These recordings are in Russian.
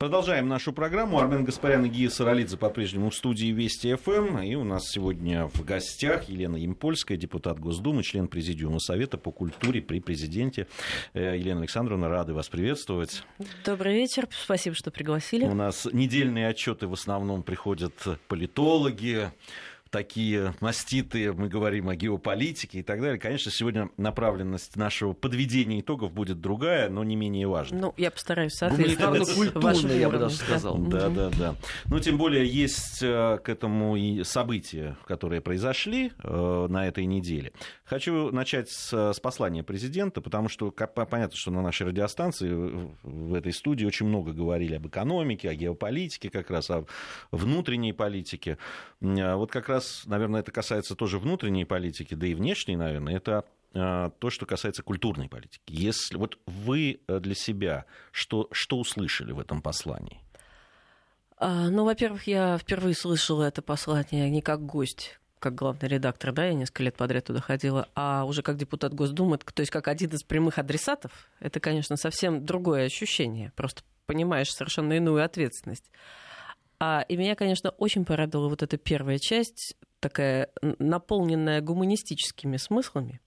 Продолжаем нашу программу. Армен Гаспарян и Гия Саралидзе по-прежнему в студии Вести ФМ. И у нас сегодня в гостях Елена Ямпольская, депутат Госдумы, член Президиума Совета по культуре при президенте. Э, Елена Александровна, рады вас приветствовать. Добрый вечер. Спасибо, что пригласили. У нас недельные отчеты в основном приходят политологи, такие маститые, мы говорим о геополитике и так далее. Конечно, сегодня направленность нашего подведения итогов будет другая, но не менее важная. Ну, я постараюсь соответствовать культурно, я бы даже сказал. Да, да, да. Ну, тем более есть э, к этому и события, которые произошли э, на этой неделе. Хочу начать с, с послания президента, потому что понятно, что на нашей радиостанции в этой студии очень много говорили об экономике, о геополитике, как раз о внутренней политике. Вот как раз раз, наверное, это касается тоже внутренней политики, да и внешней, наверное, это а, то, что касается культурной политики. Если вот вы э, для себя что, что услышали в этом послании? А, ну, во-первых, я впервые слышала это послание не как гость, как главный редактор, да, я несколько лет подряд туда ходила, а уже как депутат Госдумы, то есть как один из прямых адресатов, это, конечно, совсем другое ощущение. Просто понимаешь совершенно иную ответственность. А, и меня, конечно, очень порадовала вот эта первая часть, такая наполненная гуманистическими смыслами.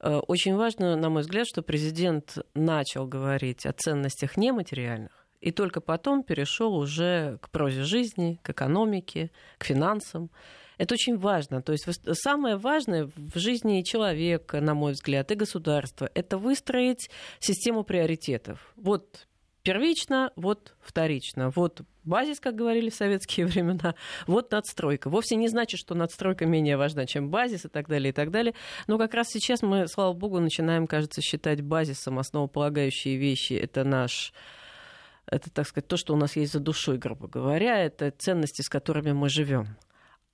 Э, очень важно, на мой взгляд, что президент начал говорить о ценностях нематериальных, и только потом перешел уже к прозе жизни, к экономике, к финансам. Это очень важно. То есть самое важное в жизни человека, на мой взгляд, и государства, это выстроить систему приоритетов. Вот первично, вот вторично. Вот базис, как говорили в советские времена, вот надстройка. Вовсе не значит, что надстройка менее важна, чем базис и так далее, и так далее. Но как раз сейчас мы, слава богу, начинаем, кажется, считать базисом основополагающие вещи. Это наш это, так сказать, то, что у нас есть за душой, грубо говоря, это ценности, с которыми мы живем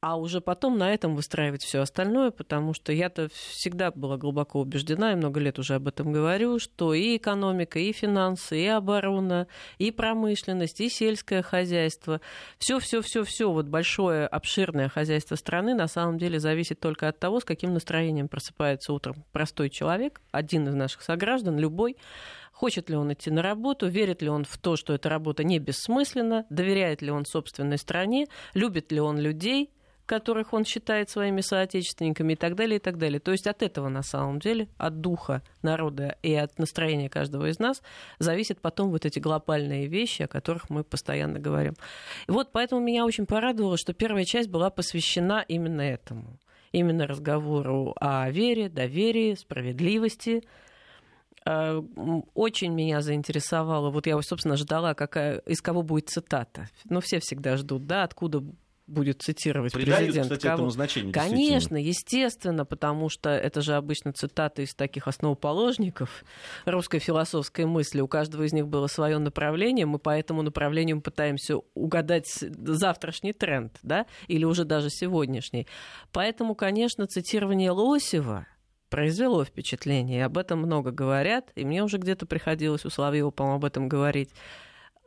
а уже потом на этом выстраивать все остальное, потому что я-то всегда была глубоко убеждена, и много лет уже об этом говорю, что и экономика, и финансы, и оборона, и промышленность, и сельское хозяйство, все, все, все, все, вот большое обширное хозяйство страны на самом деле зависит только от того, с каким настроением просыпается утром простой человек, один из наших сограждан, любой, Хочет ли он идти на работу, верит ли он в то, что эта работа не бессмысленна, доверяет ли он собственной стране, любит ли он людей, которых он считает своими соотечественниками и так далее, и так далее. То есть от этого на самом деле, от духа народа и от настроения каждого из нас зависят потом вот эти глобальные вещи, о которых мы постоянно говорим. И вот поэтому меня очень порадовало, что первая часть была посвящена именно этому. Именно разговору о вере, доверии, справедливости, э, очень меня заинтересовало, вот я, собственно, ждала, какая, из кого будет цитата. Ну, все всегда ждут, да, откуда будет цитировать Придают, президент. кстати, этому значение. Конечно, естественно, потому что это же обычно цитаты из таких основоположников русской философской мысли. У каждого из них было свое направление, мы по этому направлению пытаемся угадать завтрашний тренд, да, или уже даже сегодняшний. Поэтому, конечно, цитирование Лосева произвело впечатление, и об этом много говорят, и мне уже где-то приходилось у Соловьева, по-моему, об этом говорить.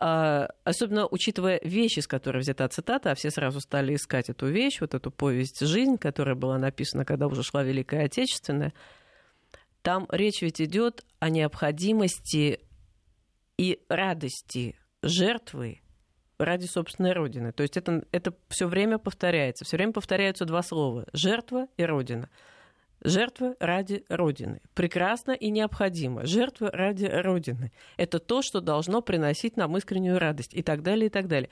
А, особенно учитывая вещи, с которой взята цитата, а все сразу стали искать эту вещь, вот эту повесть «Жизнь», которая была написана, когда уже шла Великая Отечественная, там речь ведь идет о необходимости и радости жертвы ради собственной родины. То есть это, это все время повторяется. Все время повторяются два слова жертва и родина. Жертва ради Родины. Прекрасно и необходимо. Жертва ради Родины. Это то, что должно приносить нам искреннюю радость и так далее, и так далее.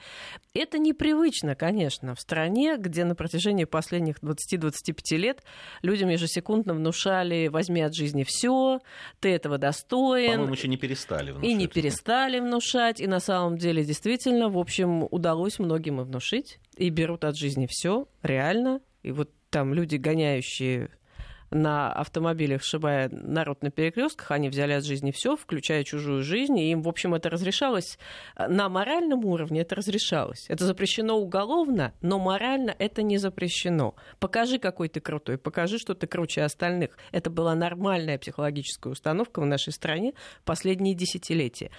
Это непривычно, конечно, в стране, где на протяжении последних 20-25 лет людям ежесекундно внушали «возьми от жизни все, ты этого достоин». По-моему, еще не перестали внушать. И не перестали внушать. И на самом деле, действительно, в общем, удалось многим и внушить. И берут от жизни все, реально. И вот там люди, гоняющие на автомобилях, сшибая народ на перекрестках, они взяли от жизни все, включая чужую жизнь, и им, в общем, это разрешалось на моральном уровне, это разрешалось. Это запрещено уголовно, но морально это не запрещено. Покажи, какой ты крутой, покажи, что ты круче остальных. Это была нормальная психологическая установка в нашей стране последние десятилетия.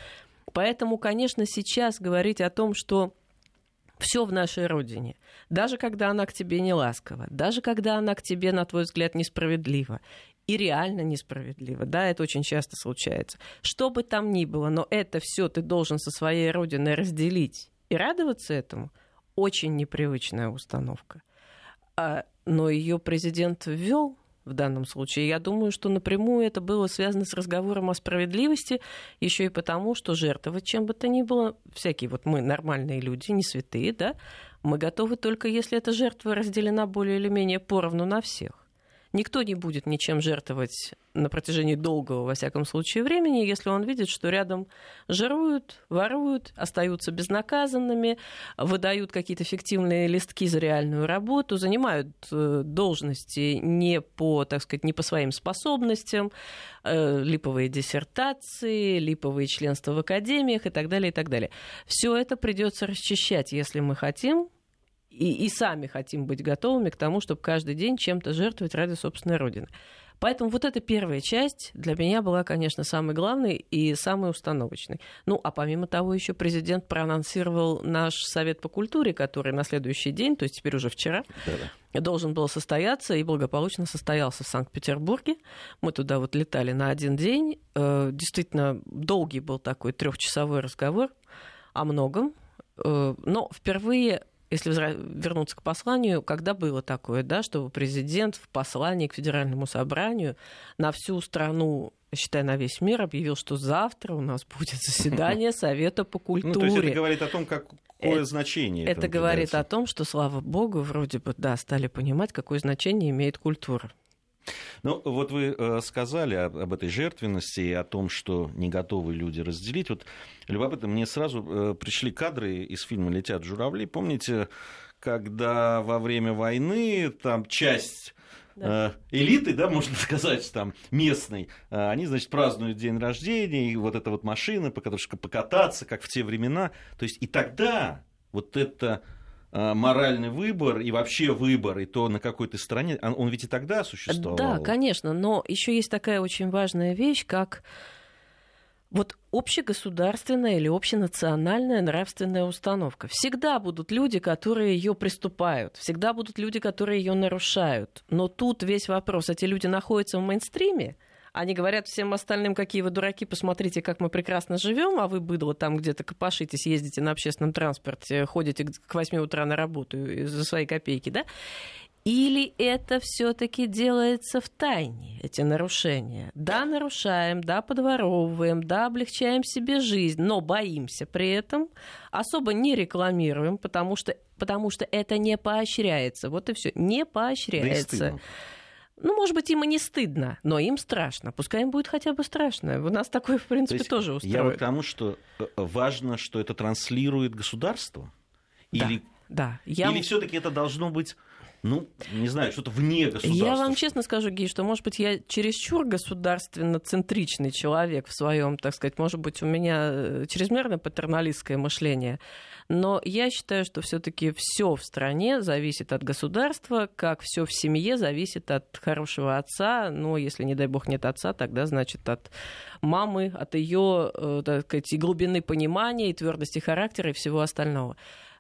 Поэтому, конечно, сейчас говорить о том, что все в нашей родине. Даже когда она к тебе не ласкова, даже когда она к тебе, на твой взгляд, несправедлива. и реально несправедливо. Да, это очень часто случается. Что бы там ни было, но это все ты должен со своей родиной разделить и радоваться этому, очень непривычная установка. А, но ее президент ввел в данном случае. Я думаю, что напрямую это было связано с разговором о справедливости, еще и потому, что жертвовать чем бы то ни было, всякие вот мы нормальные люди, не святые, да, мы готовы только если эта жертва разделена более или менее поровну на всех. Никто не будет ничем жертвовать на протяжении долгого, во всяком случае, времени, если он видит, что рядом жируют, воруют, остаются безнаказанными, выдают какие-то фиктивные листки за реальную работу, занимают э, должности не по, так сказать, не по своим способностям, э, липовые диссертации, липовые членства в академиях и так далее, и так далее. Все это придется расчищать, если мы хотим и, и сами хотим быть готовыми к тому, чтобы каждый день чем-то жертвовать ради собственной Родины. Поэтому вот эта первая часть для меня была, конечно, самой главной и самой установочной. Ну, а помимо того, еще президент проанонсировал наш Совет по культуре, который на следующий день, то есть теперь уже вчера, Да-да. должен был состояться и благополучно состоялся в Санкт-Петербурге. Мы туда вот летали на один день. Э, действительно, долгий был такой трехчасовой разговор о многом. Э, но впервые если вернуться к посланию, когда было такое, да, чтобы президент в послании к Федеральному собранию на всю страну считай, на весь мир объявил, что завтра у нас будет заседание Совета по культуре. Ну, то есть это говорит о том, какое это, значение это говорит о том, что, слава богу, вроде бы, да, стали понимать, какое значение имеет культура. Ну, вот вы э, сказали об, этой жертвенности и о том, что не готовы люди разделить. Вот любопытно, мне сразу э, пришли кадры из фильма «Летят журавли». Помните, когда во время войны там часть да. Э, элиты, да, можно сказать, там, местной, они, значит, празднуют день рождения, и вот эта вот машина, по которой покататься, как в те времена. То есть и тогда вот это моральный выбор и вообще выбор, и то, на какой то стороне, он ведь и тогда существовал. Да, конечно, но еще есть такая очень важная вещь, как вот общегосударственная или общенациональная нравственная установка. Всегда будут люди, которые ее приступают, всегда будут люди, которые ее нарушают. Но тут весь вопрос, эти люди находятся в мейнстриме, они говорят всем остальным, какие вы дураки, посмотрите, как мы прекрасно живем, а вы, быдло, там где-то копошитесь, ездите на общественном транспорте, ходите к 8 утра на работу за свои копейки, да? Или это все-таки делается в тайне, эти нарушения? Да, нарушаем, да, подворовываем, да, облегчаем себе жизнь, но боимся при этом, особо не рекламируем, потому что, потому что это не поощряется. Вот и все, не поощряется. Да ну, может быть, им и не стыдно, но им страшно. Пускай им будет хотя бы страшно. У нас такое, в принципе, То тоже устроит. Я вот к тому, что э, важно, что это транслирует государство. Или, да, да. Я... Или все-таки это должно быть ну, не знаю, что-то вне государства. Я вам честно скажу, Гей, что, может быть, я чересчур государственно-центричный человек в своем, так сказать, может быть, у меня э, чрезмерно патерналистское мышление, но я считаю, что все-таки все в стране зависит от государства, как все в семье зависит от хорошего отца, но если, не дай бог, нет отца, тогда, значит, от мамы, от ее, э, так сказать, и глубины понимания, и твердости характера, и всего остального.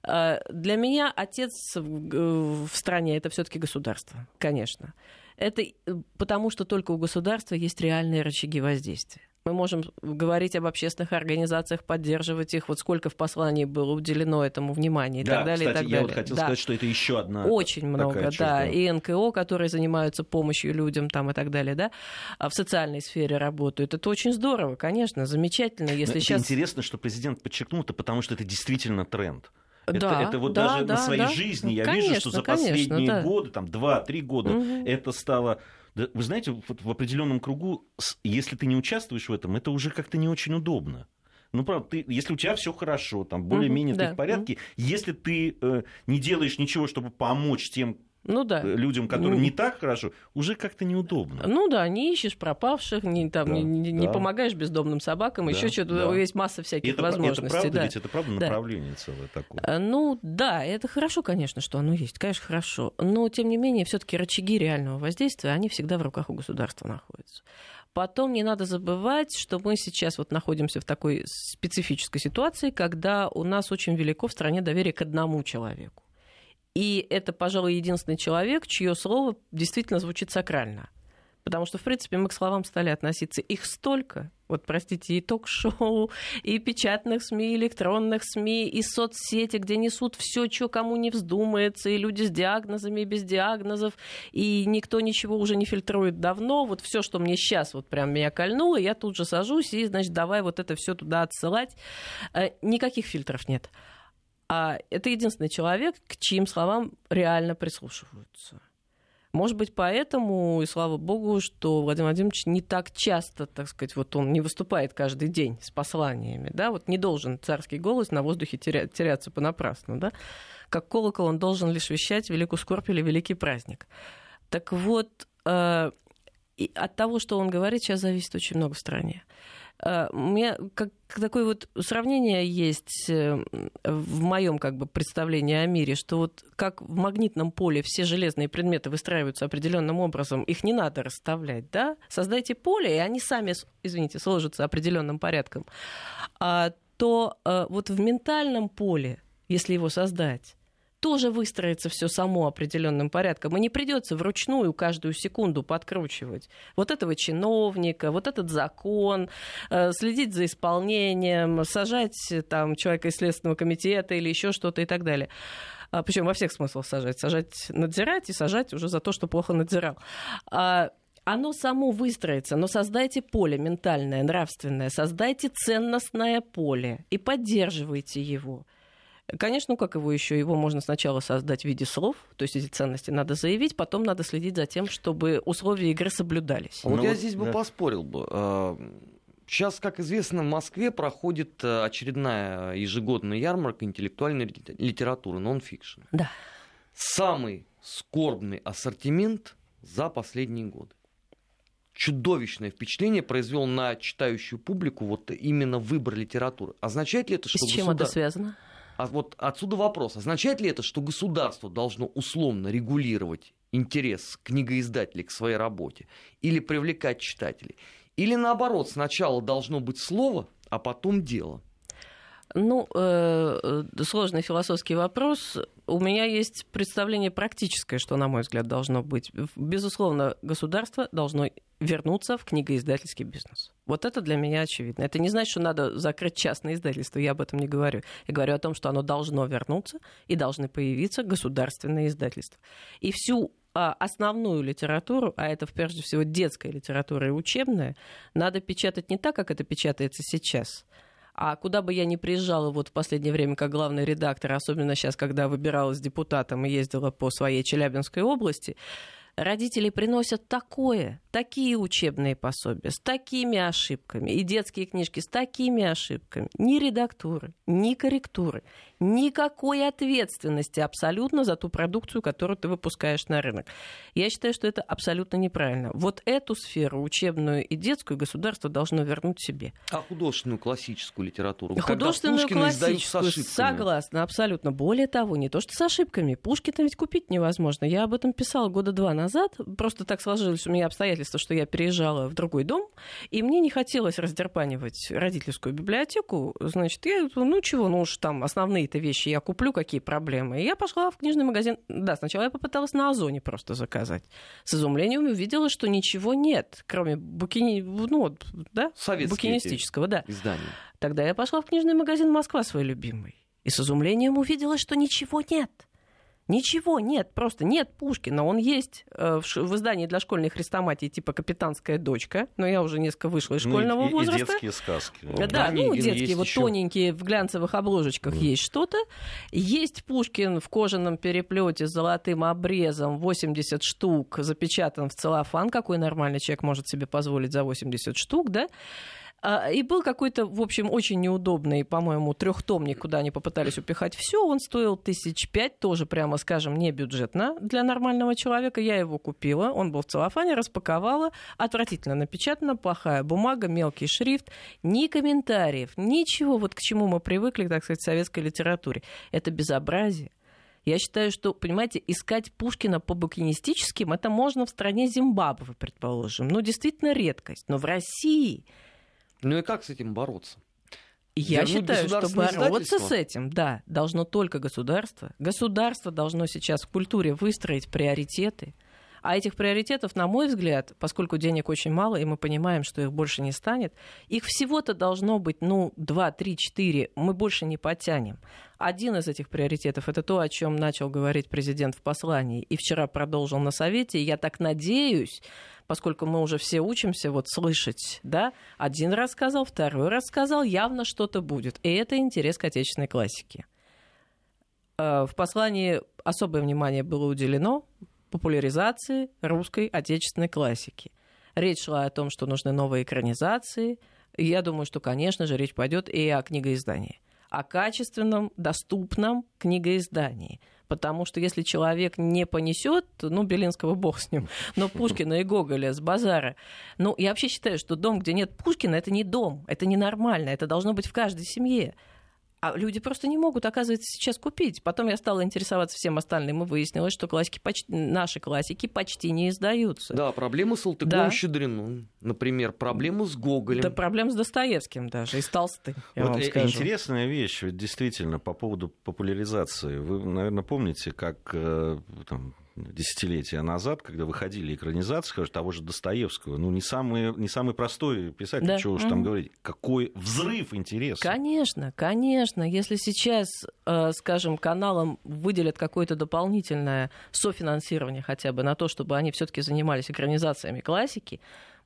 Э, для меня отец в стране это все-таки государство, конечно. Это э, потому, что только у государства есть реальные рычаги воздействия. Мы можем говорить об общественных организациях, поддерживать их. Вот сколько в послании было уделено этому внимания и да, так далее. Кстати, и так далее. я вот хотел да. сказать, что это еще одна. Очень много, да. И НКО, которые занимаются помощью людям там и так далее, да, а в социальной сфере работают. Это очень здорово, конечно, замечательно. Если Но сейчас... Интересно, что президент подчеркнул это, потому что это действительно тренд. Это, да, это вот да, даже да, на своей да. жизни я конечно, вижу, что за конечно, последние да. годы, там 2-3 года, угу. это стало вы знаете, вот в определенном кругу, если ты не участвуешь в этом, это уже как-то не очень удобно. Ну, правда, ты, если у тебя все хорошо, там более-менее угу, ты да. в порядке, угу. если ты э, не делаешь ничего, чтобы помочь тем, ну, да. Э, людям, которым ну, не так хорошо, уже как-то неудобно. Ну да, не ищешь пропавших, не, там, да, не, не, да. не помогаешь бездомным собакам, да, еще что-то, да. есть масса всяких это, возможностей. Это правда, да. ведь это правда направление да. целое такое. А, ну да, это хорошо, конечно, что оно есть, конечно, хорошо. Но, тем не менее, все-таки рычаги реального воздействия, они всегда в руках у государства находятся. Потом не надо забывать, что мы сейчас вот находимся в такой специфической ситуации, когда у нас очень велико в стране доверие к одному человеку. И это, пожалуй, единственный человек, чье слово действительно звучит сакрально. Потому что, в принципе, мы к словам стали относиться. Их столько, вот, простите, и ток-шоу, и печатных СМИ, и электронных СМИ, и соцсети, где несут все, что кому не вздумается, и люди с диагнозами, и без диагнозов, и никто ничего уже не фильтрует давно. Вот все, что мне сейчас вот прям меня кольнуло, я тут же сажусь и, значит, давай вот это все туда отсылать. Э, никаких фильтров нет. А это единственный человек, к чьим словам реально прислушиваются. Может быть, поэтому, и слава богу, что Владимир Владимирович не так часто, так сказать, вот он не выступает каждый день с посланиями, да, вот не должен царский голос на воздухе теря- теряться понапрасну, да, как колокол он должен лишь вещать великую скорбь или великий праздник. Так вот, э, от того, что он говорит, сейчас зависит очень много в стране. Э, у меня как такое вот сравнение есть э, в моем как бы представлении о мире, что вот как в магнитном поле все железные предметы выстраиваются определенным образом, их не надо расставлять, да? Создайте поле, и они сами, извините, сложатся определенным порядком. А, то э, вот в ментальном поле, если его создать, тоже выстроится все само определенным порядком. И не придется вручную каждую секунду подкручивать вот этого чиновника, вот этот закон, э, следить за исполнением, сажать там человека из Следственного комитета или еще что-то и так далее. А, Причем во всех смыслах сажать. Сажать, надзирать и сажать уже за то, что плохо надзирал а, оно само выстроится, но создайте поле ментальное, нравственное, создайте ценностное поле и поддерживайте его. Конечно, ну как его еще? Его можно сначала создать в виде слов, то есть эти ценности надо заявить, потом надо следить за тем, чтобы условия игры соблюдались. Вот ну, я вот, здесь да. бы поспорил бы. А, сейчас, как известно, в Москве проходит э, очередная ежегодная ярмарка интеллектуальной литературы, нон-фикшн. Да. Самый скорбный ассортимент за последние годы. Чудовищное впечатление произвел на читающую публику вот именно выбор литературы. Означает ли это, что... С чем государ... это связано? А вот отсюда вопрос. Означает ли это, что государство должно условно регулировать интерес книгоиздателей к своей работе или привлекать читателей? Или наоборот, сначала должно быть слово, а потом дело? Ну, э, э, сложный философский вопрос. У меня есть представление практическое, что, на мой взгляд, должно быть. Безусловно, государство должно вернуться в книгоиздательский бизнес. Вот это для меня очевидно. Это не значит, что надо закрыть частное издательство, я об этом не говорю. Я говорю о том, что оно должно вернуться и должны появиться государственные издательства. И всю а, основную литературу, а это прежде всего детская литература и учебная, надо печатать не так, как это печатается сейчас – а куда бы я ни приезжала вот в последнее время как главный редактор, особенно сейчас, когда выбиралась депутатом и ездила по своей Челябинской области, родители приносят такое, такие учебные пособия с такими ошибками и детские книжки с такими ошибками. Ни редактуры, ни корректуры, никакой ответственности абсолютно за ту продукцию, которую ты выпускаешь на рынок. Я считаю, что это абсолютно неправильно. Вот эту сферу, учебную и детскую, государство должно вернуть себе. А художественную классическую литературу? Художественную классическую, согласна, абсолютно. Более того, не то что с ошибками. Пушкина ведь купить невозможно. Я об этом писала года два назад. Просто так сложилось у меня обстоятельства, что я переезжала в другой дом, и мне не хотелось раздерпанивать родительскую библиотеку. Значит, я, ну чего, ну уж там основные какие-то вещи я куплю, какие проблемы. И я пошла в книжный магазин. Да, сначала я попыталась на Озоне просто заказать. С изумлением увидела, что ничего нет, кроме букини... ну, да? букинистического да. издания. Тогда я пошла в книжный магазин «Москва» свой любимый. И с изумлением увидела, что ничего нет. Ничего нет, просто нет Пушкина. Он есть э, в, в издании для школьной хрестоматии типа «Капитанская дочка», но я уже несколько вышла из школьного ну, и, возраста. И детские сказки. Да, да ну, детские, вот еще. тоненькие, в глянцевых обложечках mm. есть что-то. Есть Пушкин в кожаном переплете с золотым обрезом, 80 штук, запечатан в целлофан. Какой нормальный человек может себе позволить за 80 штук, да? А, и был какой-то, в общем, очень неудобный, по-моему, трехтомник, куда они попытались упихать все. Он стоил тысяч пять, тоже, прямо скажем, не бюджетно для нормального человека. Я его купила, он был в целлофане, распаковала. Отвратительно напечатано, плохая бумага, мелкий шрифт. Ни комментариев, ничего, вот к чему мы привыкли, так сказать, в советской литературе. Это безобразие. Я считаю, что, понимаете, искать Пушкина по букинистическим, это можно в стране Зимбабве, предположим. Ну, действительно редкость. Но в России ну и как с этим бороться? Я Вернуть считаю, что бороться с этим, да, должно только государство. Государство должно сейчас в культуре выстроить приоритеты. А этих приоритетов, на мой взгляд, поскольку денег очень мало, и мы понимаем, что их больше не станет, их всего-то должно быть, ну, 2, 3, 4, мы больше не потянем. Один из этих приоритетов это то, о чем начал говорить президент в послании и вчера продолжил на Совете. Я так надеюсь, поскольку мы уже все учимся вот слышать, да, один раз сказал, второй раз сказал, явно что-то будет. И это интерес к отечественной классике. Э, в послании особое внимание было уделено популяризации русской отечественной классики. Речь шла о том, что нужны новые экранизации. И я думаю, что, конечно же, речь пойдет и о книгоиздании о качественном, доступном книгоиздании. Потому что если человек не понесет, ну, Белинского бог с ним, но Пушкина и Гоголя с базара. Ну, я вообще считаю, что дом, где нет Пушкина, это не дом, это ненормально, это должно быть в каждой семье. А люди просто не могут, оказывается, сейчас купить. Потом я стала интересоваться всем остальным, и выяснилось, что классики почти, наши классики почти не издаются. Да, проблемы с Салтыковым да. Щедриным, например, проблемы с Гоголем. Да, проблемы с Достоевским даже, и с Толстым, я вот вам скажу. Интересная вещь, действительно, по поводу популяризации. Вы, наверное, помните, как э, там, десятилетия назад, когда выходили экранизации, скажем, того же Достоевского, ну, не самый, не самый простой писатель, да. чего уж там говорить. Какой взрыв интереса. Конечно, конечно. Если сейчас, э, скажем, каналам выделят какое-то дополнительное софинансирование хотя бы на то, чтобы они все таки занимались экранизациями классики,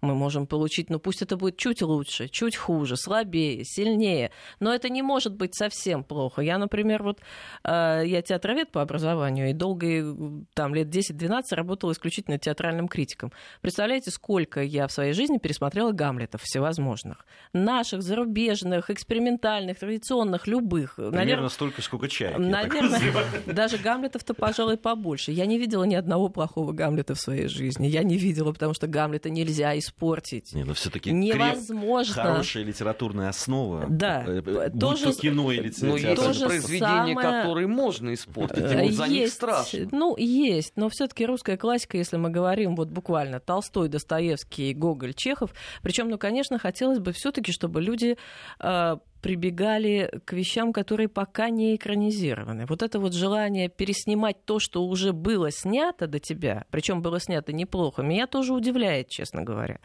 мы можем получить, ну пусть это будет чуть лучше, чуть хуже, слабее, сильнее, но это не может быть совсем плохо. Я, например, вот, э, я театровед по образованию, и долго, там, лет 10-12 работала исключительно театральным критиком. Представляете, сколько я в своей жизни пересмотрела Гамлетов всевозможных. Наших, зарубежных, экспериментальных, традиционных, любых. Примерно наверное, столько, сколько чая. Наверное, даже Гамлетов-то, пожалуй, побольше. Я не видела ни одного плохого Гамлета в своей жизни. Я не видела, потому что Гамлета нельзя использовать испортить. Не, но все-таки невозможно. Хорошая литературная основа. Да. Э, э, тоже, будь то кино или. Но есть тоже произведения, самое... которые можно испортить, и вот за есть, них страшно. Ну, есть, но все-таки русская классика, если мы говорим вот буквально Толстой, Достоевский, Гоголь, Чехов, причем, ну, конечно, хотелось бы все-таки, чтобы люди э, прибегали к вещам, которые пока не экранизированы. Вот это вот желание переснимать то, что уже было снято до тебя, причем было снято неплохо, меня тоже удивляет, честно говоря.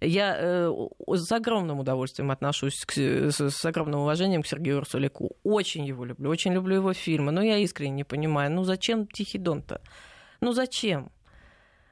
Я э, с огромным удовольствием отношусь, к, с, с огромным уважением к Сергею Урсуляку. Очень его люблю, очень люблю его фильмы, но я искренне не понимаю, ну зачем Тихий Дон-то? Ну зачем?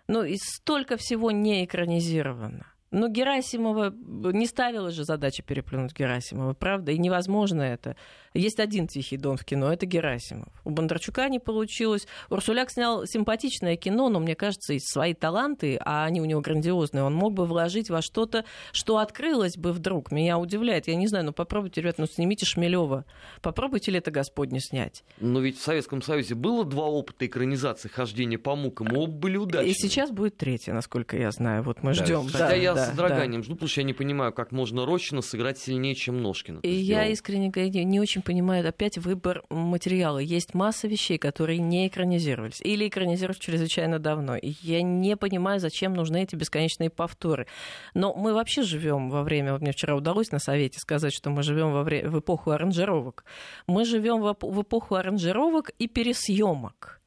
Ну и столько всего не экранизировано. Но Герасимова не ставила же задачи переплюнуть Герасимова, правда? И невозможно это. Есть один тихий дон в кино, это Герасимов. У Бондарчука не получилось. Урсуляк снял симпатичное кино, но, мне кажется, и свои таланты, а они у него грандиозные, он мог бы вложить во что-то, что открылось бы вдруг. Меня удивляет. Я не знаю, ну попробуйте, ребят, ну снимите Шмелева. Попробуйте ли это Господне снять. Но ведь в Советском Союзе было два опыта экранизации хождения по мукам, оба были удачные. И сейчас будет третья, насколько я знаю. Вот мы ждем. Хотя да, я да, с содроганием да. жду, потому что я не понимаю, как можно Рощина сыграть сильнее, чем Ножкина. И я искренне говоря, не очень понимаю опять выбор материала. Есть масса вещей, которые не экранизировались или экранизировались чрезвычайно давно. И я не понимаю, зачем нужны эти бесконечные повторы. Но мы вообще живем во время, мне вчера удалось на совете сказать, что мы живем во время, в эпоху аранжировок. Мы живем в эпоху аранжировок и пересъемок.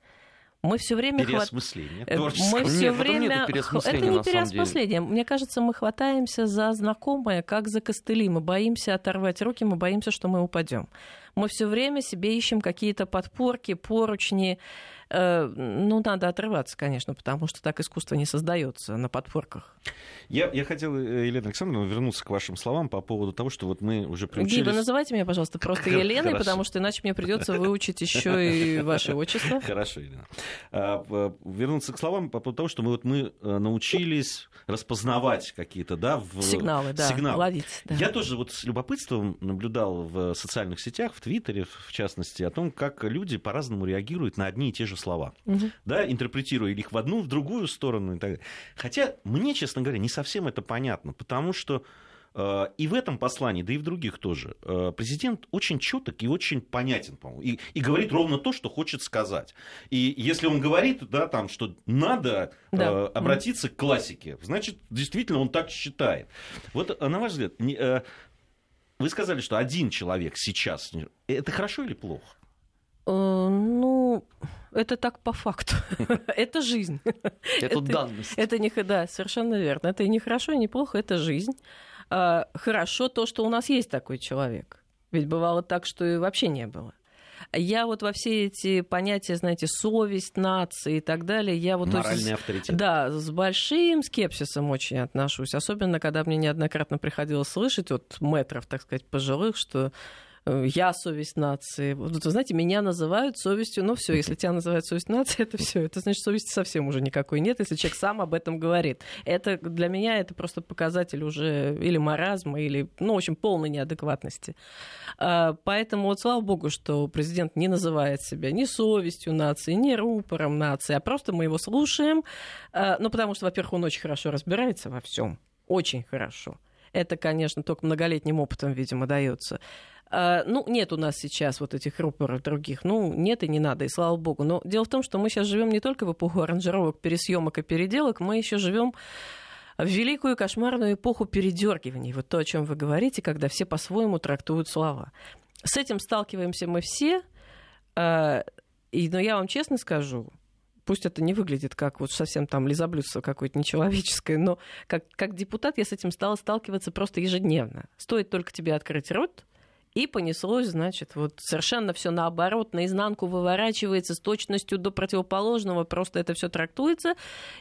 Мы все время переосмысление. Хват... Мы все время это, не переосмысление. Мне кажется, мы хватаемся за знакомое, как за костыли. Мы боимся оторвать руки, мы боимся, что мы упадем. Мы все время себе ищем какие-то подпорки, поручни, Э, ну, надо отрываться, конечно, потому что так искусство не создается на подпорках. Я, я хотел, э, Елена Александровна, вернуться к вашим словам по поводу того, что вот мы уже приучились... Гиба, называйте меня, пожалуйста, просто Еленой, потому что иначе мне придется выучить еще и ваше отчество. Хорошо, Елена. А, вернуться к словам по поводу того, что мы вот мы э, научились распознавать какие-то, да, в... сигналы, да, сигналы. ловить. Да. Я тоже вот с любопытством наблюдал в социальных сетях, в Твиттере, в частности, о том, как люди по-разному реагируют на одни и те же слова, угу. да, интерпретируя их в одну, в другую сторону и так далее. Хотя мне, честно говоря, не совсем это понятно, потому что э, и в этом послании, да и в других тоже, э, президент очень четок и очень понятен, по-моему, и, и говорит ровно то, что хочет сказать. И если он говорит, да, там, что надо да. э, обратиться к классике, значит, действительно он так считает. Вот, на ваш взгляд, вы сказали, что один человек сейчас, это хорошо или плохо? Ну, это так по факту. это жизнь. Это данность. Это не да, совершенно верно. Это и не хорошо, и не плохо, это жизнь. А, хорошо то, что у нас есть такой человек. Ведь бывало так, что и вообще не было. Я вот во все эти понятия, знаете, совесть нации и так далее, я вот... Моральный авторитет. Да, с большим скепсисом очень отношусь. Особенно, когда мне неоднократно приходилось слышать от метров, так сказать, пожилых, что Э, я совесть нации. Вот, вы знаете, меня называют совестью, ну все, если тебя называют совесть нации, это все. Это значит, совести совсем уже никакой нет, если человек сам об этом говорит. Это для меня это просто показатель уже или маразма, или, ну, в общем, полной неадекватности. А, поэтому вот слава богу, что президент не называет себя ни совестью нации, ни рупором нации, а просто мы его слушаем, а, ну, потому что, во-первых, он очень хорошо разбирается во всем, очень хорошо. Это, конечно, только многолетним опытом, видимо, дается. А, ну, нет у нас сейчас вот этих рупоров других. Ну, нет и не надо, и слава богу. Но дело в том, что мы сейчас живем не только в эпоху аранжировок, пересъемок и переделок, мы еще живем в великую кошмарную эпоху передергиваний. Вот то, о чем вы говорите, когда все по-своему трактуют слова. С этим сталкиваемся мы все. А, и, но я вам честно скажу, пусть это не выглядит как вот совсем там лизоблюдство какое-то нечеловеческое, но как, как депутат я с этим стала сталкиваться просто ежедневно. Стоит только тебе открыть рот, и понеслось, значит, вот совершенно все наоборот, наизнанку выворачивается с точностью до противоположного, просто это все трактуется.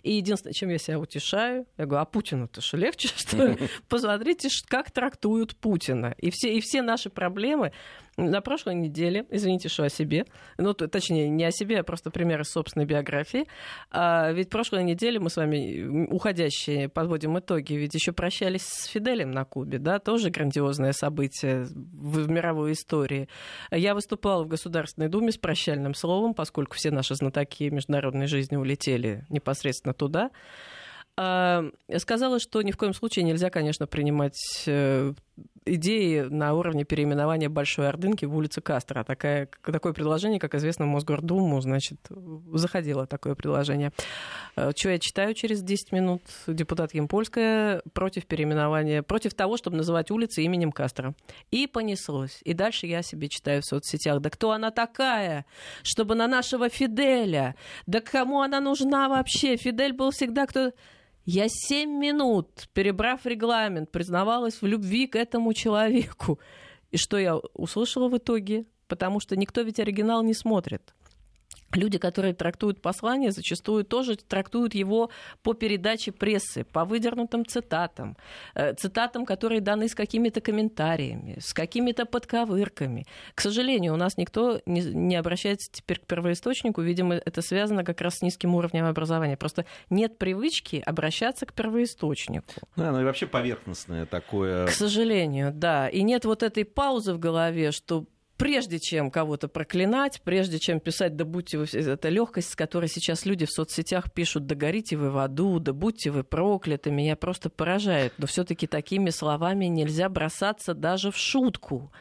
И единственное, чем я себя утешаю, я говорю, а Путину-то что легче, что ли? Посмотрите, как трактуют Путина. И все, и все наши проблемы, на прошлой неделе, извините, что о себе, ну, точнее, не о себе, а просто пример из собственной биографии. А, ведь прошлой неделе мы с вами, уходящие, подводим итоги, ведь еще прощались с Фиделем на Кубе, да, тоже грандиозное событие в, в мировой истории. Я выступала в Государственной Думе с прощальным словом, поскольку все наши знатоки международной жизни улетели непосредственно туда. А, сказала, что ни в коем случае нельзя, конечно, принимать э, идеи на уровне переименования Большой Ордынки в улицу Кастро. Такое, такое предложение, как известно, в Мосгордуму, значит, заходило такое предложение. Э, что я читаю через 10 минут? Депутат Емпольская против переименования, против того, чтобы называть улицы именем Кастро. И понеслось. И дальше я себе читаю в соцсетях. Да кто она такая, чтобы на нашего Фиделя? Да кому она нужна вообще? Фидель был всегда кто... Я семь минут, перебрав регламент, признавалась в любви к этому человеку. И что я услышала в итоге? Потому что никто ведь оригинал не смотрит люди, которые трактуют послание, зачастую тоже трактуют его по передаче прессы, по выдернутым цитатам, э, цитатам, которые даны с какими-то комментариями, с какими-то подковырками. К сожалению, у нас никто не, не обращается теперь к первоисточнику, видимо, это связано как раз с низким уровнем образования. Просто нет привычки обращаться к первоисточнику. Да, ну и вообще поверхностное такое. К сожалению, да. И нет вот этой паузы в голове, что прежде чем кого-то проклинать, прежде чем писать «да будьте вы...» Это легкость, с которой сейчас люди в соцсетях пишут «да горите вы в аду», «да будьте вы прокляты», меня просто поражает. Но все таки такими словами нельзя бросаться даже в шутку.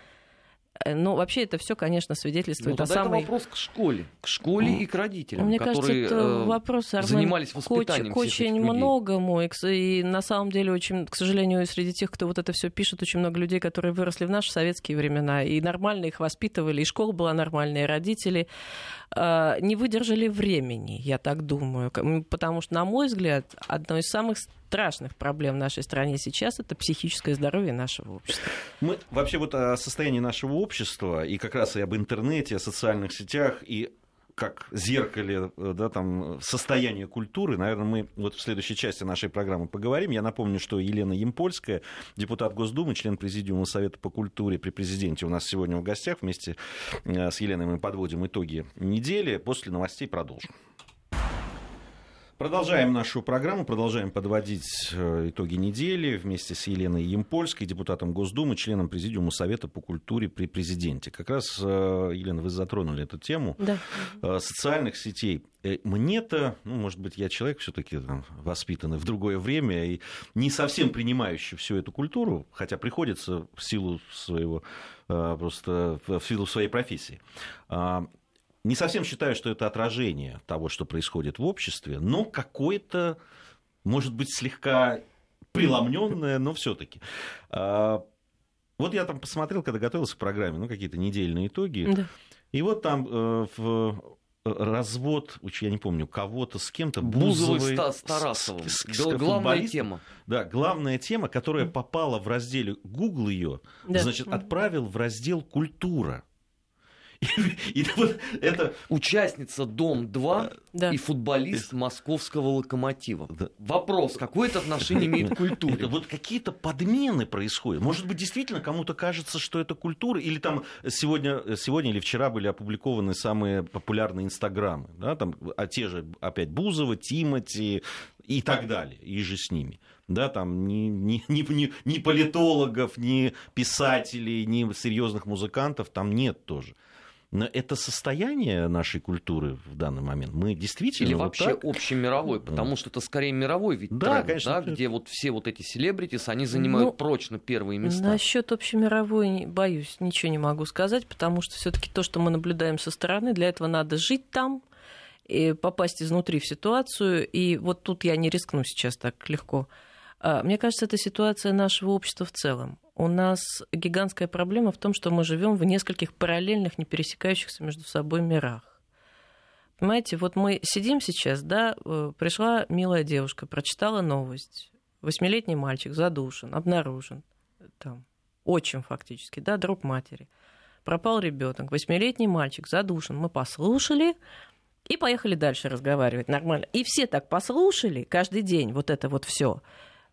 Э, ну, вообще это все, конечно, свидетельствует ну, о самой... это вопрос к школе, к школе и к родителям, Мне которые кажется, это вопрос, Армен, занимались воспитанием к очень, очень многому. И, и на самом деле, очень, к сожалению, среди тех, кто вот это все пишет, очень много людей, которые выросли в наши советские времена, и нормально их воспитывали, и школа была нормальная, и родители э, не выдержали времени, я так думаю. Потому что, на мой взгляд, одно из самых страшных проблем в нашей стране сейчас это психическое здоровье нашего общества. Мы вообще вот о состоянии нашего общества и как раз и об интернете, о социальных сетях и как зеркале да, там, состояния культуры. Наверное, мы вот в следующей части нашей программы поговорим. Я напомню, что Елена Емпольская, депутат Госдумы, член Президиума Совета по культуре при президенте у нас сегодня в гостях. Вместе э, с Еленой мы подводим итоги недели. После новостей продолжим. Продолжаем нашу программу, продолжаем подводить э, итоги недели вместе с Еленой Емпольской, депутатом Госдумы, членом Президиума Совета по культуре при президенте. Как раз, э, Елена, вы затронули эту тему да. Э, социальных сетей. Мне-то, ну, может быть, я человек все-таки воспитанный в другое время и не совсем принимающий всю эту культуру, хотя приходится в силу своего просто в силу своей профессии. Не совсем считаю, что это отражение того, что происходит в обществе, но какое-то, может быть, слегка преломненное, но все-таки. А, вот я там посмотрел, когда готовился к программе, ну, какие-то недельные итоги. Да. И вот там э, в развод, я не помню, кого-то с кем-то. Бузовой, Бузовой с, Тарасовым. С, с, с главная тема. Да, главная тема, которая попала в разделе Google ее, да. значит, отправил в раздел «Культура». И, вот это... Участница Дом-2 да. и футболист московского локомотива. Да. Вопрос, какое это отношение имеет к культуре? Вот какие-то подмены происходят. Может быть, действительно кому-то кажется, что это культура, или там сегодня, сегодня или вчера были опубликованы самые популярные инстаграмы, да, там, а те же опять Бузова, Тимати и так далее, и же с ними да, там ни, ни, ни, ни политологов, ни писателей, ни серьезных музыкантов там нет тоже. Но это состояние нашей культуры в данный момент. Мы действительно... Или вот вообще так... общемировой, потому что это скорее мировой вид да, тренд, конечно, да, где вот все вот эти селебритис, они занимают ну, прочно первые места. Насчет общемировой, боюсь, ничего не могу сказать, потому что все-таки то, что мы наблюдаем со стороны, для этого надо жить там, и попасть изнутри в ситуацию. И вот тут я не рискну сейчас так легко. А, мне кажется, это ситуация нашего общества в целом у нас гигантская проблема в том, что мы живем в нескольких параллельных, не пересекающихся между собой мирах. Понимаете, вот мы сидим сейчас, да, э, пришла милая девушка, прочитала новость. Восьмилетний мальчик задушен, обнаружен. Там, очень фактически, да, друг матери. Пропал ребенок, восьмилетний мальчик задушен. Мы послушали, и поехали дальше разговаривать нормально. И все так послушали каждый день вот это вот все.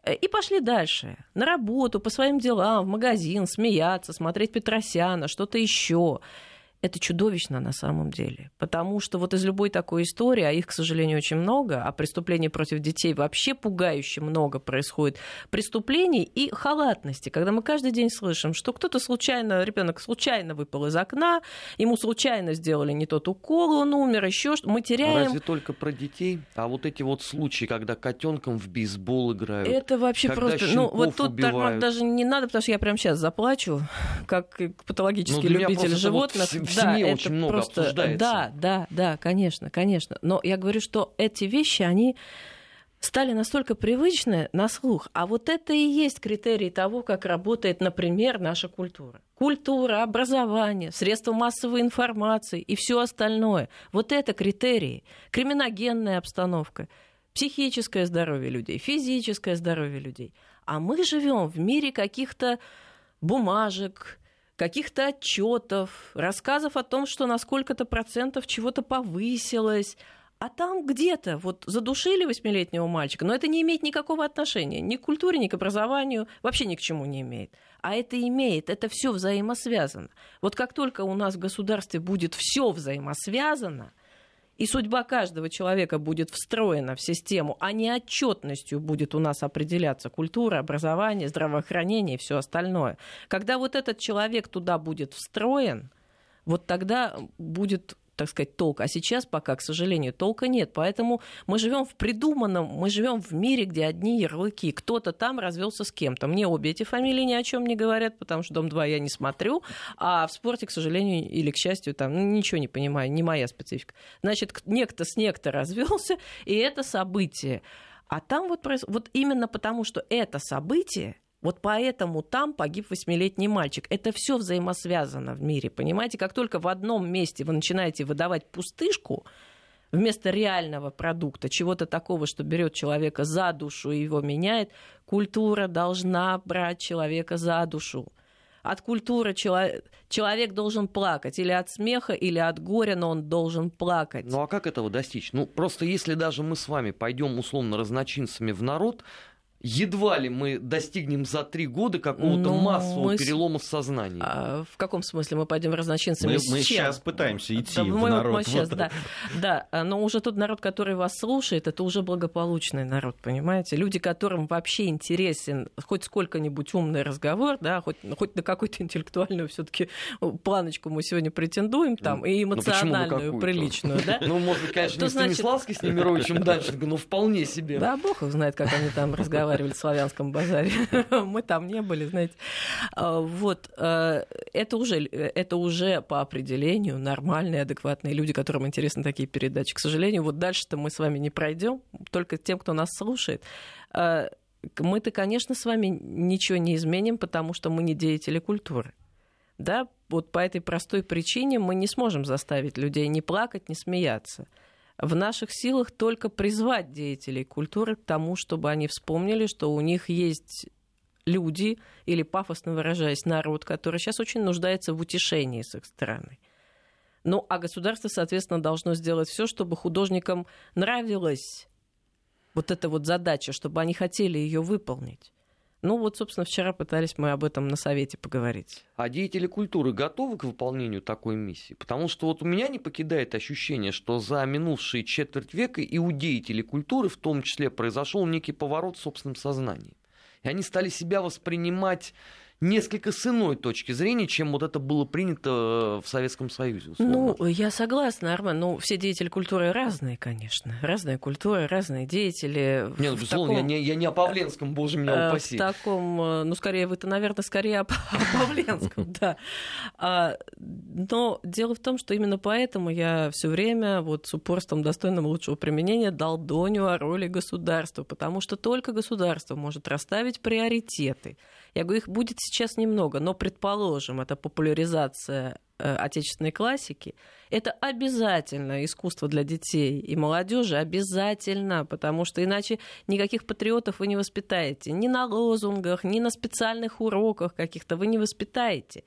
Э, и пошли дальше. На работу, по своим делам, в магазин, смеяться, смотреть Петросяна, что-то еще это чудовищно на самом деле. Потому что вот из любой такой истории, а их, к сожалению, очень много, а преступлений против детей вообще пугающе много происходит, преступлений и халатности, когда мы каждый день слышим, что кто-то случайно, ребенок случайно выпал из окна, ему случайно сделали не тот укол, он умер, еще что мы теряем... Разве только про детей? А вот эти вот случаи, когда котенком в бейсбол играют, Это вообще просто... Ну, вот тут убивают. даже не надо, потому что я прямо сейчас заплачу, как патологический ну, любитель животных. Вот семье очень много просто... обсуждается. Да, да, да, конечно, конечно. Но я говорю, что эти вещи, они стали настолько привычны на слух. А вот это и есть критерий того, как работает, например, наша культура. Культура, образование, средства массовой информации и все остальное. Вот это критерии. Криминогенная обстановка, психическое здоровье людей, физическое здоровье людей. А мы живем в мире каких-то бумажек, каких-то отчетов, рассказов о том, что на сколько-то процентов чего-то повысилось. А там где-то вот задушили восьмилетнего мальчика, но это не имеет никакого отношения ни к культуре, ни к образованию, вообще ни к чему не имеет. А это имеет, это все взаимосвязано. Вот как только у нас в государстве будет все взаимосвязано – и судьба каждого человека будет встроена в систему, а не отчетностью будет у нас определяться культура, образование, здравоохранение и все остальное. Когда вот этот человек туда будет встроен, вот тогда будет так сказать, толк. А сейчас пока, к сожалению, толка нет. Поэтому мы живем в придуманном, мы живем в мире, где одни ярлыки. Кто-то там развелся с кем-то. Мне обе эти фамилии ни о чем не говорят, потому что дом 2 я не смотрю. А в спорте, к сожалению, или к счастью, там ну, ничего не понимаю, не моя специфика. Значит, некто с некто развелся, и это событие. А там вот, вот именно потому, что это событие, вот поэтому там погиб восьмилетний мальчик. Это все взаимосвязано в мире, понимаете? Как только в одном месте вы начинаете выдавать пустышку, вместо реального продукта, чего-то такого, что берет человека за душу и его меняет, культура должна брать человека за душу. От культуры человек, человек должен плакать или от смеха, или от горя, но он должен плакать. Ну а как этого достичь? Ну просто если даже мы с вами пойдем условно разночинцами в народ, едва ли мы достигнем за три года какого-то ну, массового мы... перелома в сознании. А, в каком смысле мы пойдем разночинцами? Мы, мы сейчас пытаемся идти да, в мы, народ. Мы сейчас, вот. да, да, а, но уже тот народ, который вас слушает, это уже благополучный народ, понимаете? Люди, которым вообще интересен хоть сколько-нибудь умный разговор, да, хоть, хоть на какую-то интеллектуальную все таки планочку мы сегодня претендуем, там, и ну, эмоциональную, приличную, да? Ну, может быть, конечно, не Станиславский с Немировичем дальше, но вполне себе. Да, бог знает, как они там разговаривают разговаривали в славянском базаре. Мы там не были, знаете. А, вот. Э, это уже, это уже по определению нормальные, адекватные люди, которым интересны такие передачи. К сожалению, вот дальше-то мы с вами не пройдем, только тем, кто нас слушает. А, мы-то, конечно, с вами ничего не изменим, потому что мы не деятели культуры. Да, вот по этой простой причине мы не сможем заставить людей не плакать, не смеяться. В наших силах только призвать деятелей культуры к тому, чтобы они вспомнили, что у них есть люди, или пафосно выражаясь, народ, который сейчас очень нуждается в утешении с их стороны. Ну, а государство, соответственно, должно сделать все, чтобы художникам нравилась вот эта вот задача, чтобы они хотели ее выполнить. Ну вот, собственно, вчера пытались мы об этом на совете поговорить. А деятели культуры готовы к выполнению такой миссии? Потому что вот у меня не покидает ощущение, что за минувшие четверть века и у деятелей культуры в том числе произошел некий поворот в собственном сознании. И они стали себя воспринимать несколько с иной точки зрения, чем вот это было принято э, в Советском Союзе. Условно. Ну, я согласна, Арман. Ну, все деятели культуры разные, конечно. Разные культуры, разные деятели. Нет, ну, безусловно, таком... я, не, я не о Павленском, боже меня э, упаси. В таком, э, ну, скорее, вы-то, наверное, скорее о Павленском, да. А, но дело в том, что именно поэтому я все время вот с упорством достойным лучшего применения дал Доню о роли государства, потому что только государство может расставить приоритеты. Я говорю, их будет сейчас немного, но, предположим, это популяризация э, отечественной классики, это обязательно искусство для детей и молодежи, обязательно, потому что иначе никаких патриотов вы не воспитаете. Ни на лозунгах, ни на специальных уроках каких-то вы не воспитаете.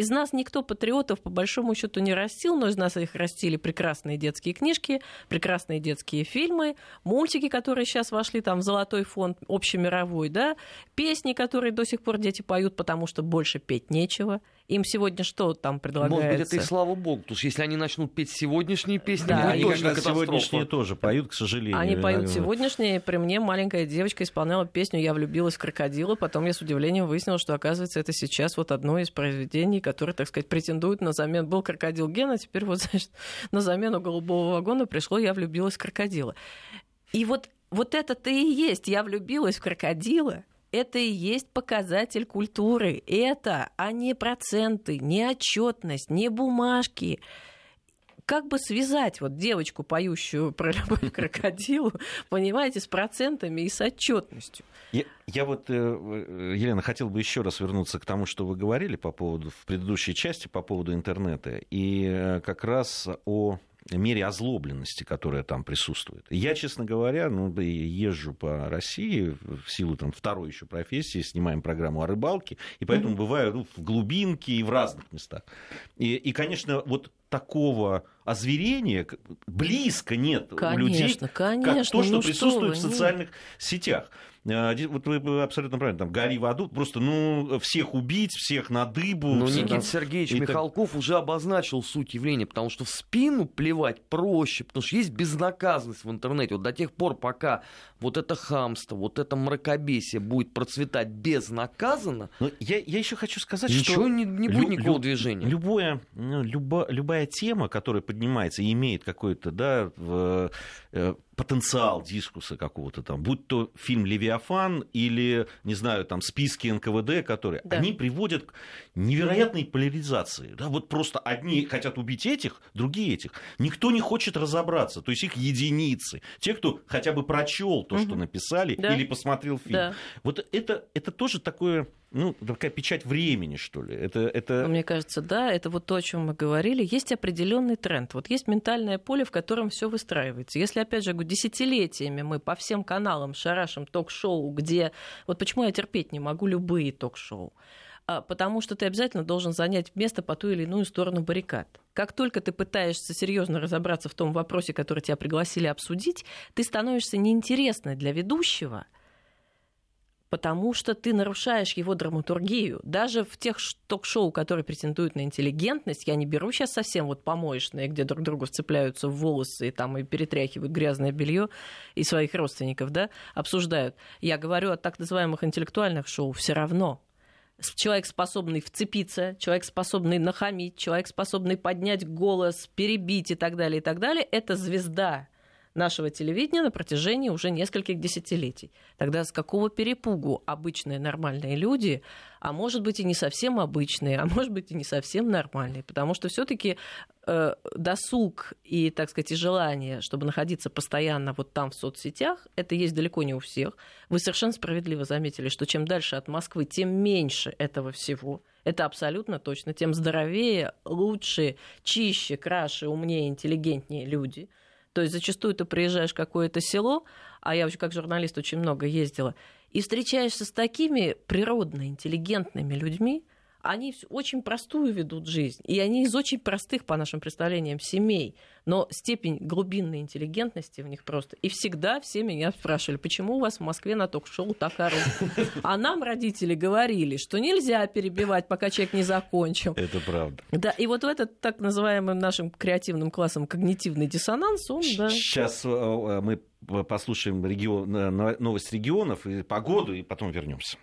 Из нас никто патриотов по большому счету не растил, но из нас их растили прекрасные детские книжки, прекрасные детские фильмы, мультики, которые сейчас вошли там в золотой фонд общемировой, да, песни, которые до сих пор дети поют, потому что больше петь нечего. Им сегодня что там предлагается? Может быть, это и слава богу, потому что если они начнут петь сегодняшние песни, да, они точно сегодняшние тоже поют, к сожалению. Они поют сегодняшние. При мне маленькая девочка исполняла песню «Я влюбилась в крокодила». Потом я с удивлением выяснила, что, оказывается, это сейчас вот одно из произведений, которое, так сказать, претендует на замену. Был крокодил Гена, теперь вот, значит, на замену голубого вагона пришло «Я влюбилась в крокодила». И вот вот это-то и есть. Я влюбилась в крокодила, это и есть показатель культуры. Это, а не проценты, не отчетность, не бумажки как бы связать вот девочку, поющую про любовь крокодилу, понимаете, с процентами и с отчетностью. Я, я вот, э, э, Елена, хотел бы еще раз вернуться к тому, что вы говорили по поводу в предыдущей части по поводу интернета и э, как раз о мере озлобленности, которая там присутствует. Я, честно говоря, ну, езжу по России в силу там, второй еще профессии, снимаем программу о рыбалке, и поэтому mm-hmm. бываю ну, в глубинке и в разных местах. И, и, конечно, вот такого озверения близко нет конечно, у людей, конечно, как то, что ну присутствует что в социальных нет. сетях. А, вот вы абсолютно правильно, там, гори в аду, просто, ну, всех убить, всех на дыбу. Ну, всех, Никита Сергеевич и Михалков так... уже обозначил суть явления, потому что в спину плевать проще, потому что есть безнаказанность в интернете. Вот до тех пор, пока вот это хамство, вот это мракобесие будет процветать безнаказанно, Но я, я еще хочу сказать, ничего что... не, не будет лю- никакого лю- движения. Любое, ну, любо, любая тема, которая поднимается и имеет какой-то, да, э, потенциал дискуса какого-то там, будь то фильм «Левиафан» или, не знаю, там, списки НКВД, которые, да. они приводят к невероятной поляризации. Да, вот просто одни хотят убить этих, другие этих. Никто не хочет разобраться, то есть их единицы. Те, кто хотя бы прочел то, угу. что написали, да. или посмотрел фильм. Да. Вот это, это тоже такое ну, такая печать времени, что ли. Это, это... Мне кажется, да, это вот то, о чем мы говорили. Есть определенный тренд. Вот есть ментальное поле, в котором все выстраивается. Если, опять же, десятилетиями мы по всем каналам шарашим ток-шоу, где... Вот почему я терпеть не могу любые ток-шоу а, потому что ты обязательно должен занять место по ту или иную сторону баррикад. Как только ты пытаешься серьезно разобраться в том вопросе, который тебя пригласили обсудить, ты становишься неинтересной для ведущего – потому что ты нарушаешь его драматургию. Даже в тех ток-шоу, которые претендуют на интеллигентность, я не беру сейчас совсем вот помоечные, где друг другу вцепляются в волосы и там и перетряхивают грязное белье и своих родственников, да, обсуждают. Я говорю о так называемых интеллектуальных шоу все равно. Человек, способный вцепиться, человек, способный нахамить, человек, способный поднять голос, перебить и так далее, и так далее, это звезда нашего телевидения на протяжении уже нескольких десятилетий. Тогда с какого перепугу обычные нормальные люди, а может быть и не совсем обычные, а может быть и не совсем нормальные, потому что все-таки э, досуг и, так сказать, и желание, чтобы находиться постоянно вот там в соцсетях, это есть далеко не у всех. Вы совершенно справедливо заметили, что чем дальше от Москвы, тем меньше этого всего. Это абсолютно точно. Тем здоровее, лучше, чище, краше, умнее, интеллигентнее люди – то есть зачастую ты приезжаешь в какое-то село, а я как журналист очень много ездила, и встречаешься с такими природно интеллигентными людьми, они очень простую ведут жизнь, и они из очень простых, по нашим представлениям, семей, но степень глубинной интеллигентности в них просто. И всегда все меня спрашивали, почему у вас в Москве на ток-шоу так орут? А нам родители говорили, что нельзя перебивать, пока человек не закончил. Это правда. Да, и вот в этот так называемым нашим креативным классом когнитивный диссонанс, он, да. Сейчас э, э, мы послушаем регион, э, новость регионов и погоду, и потом вернемся.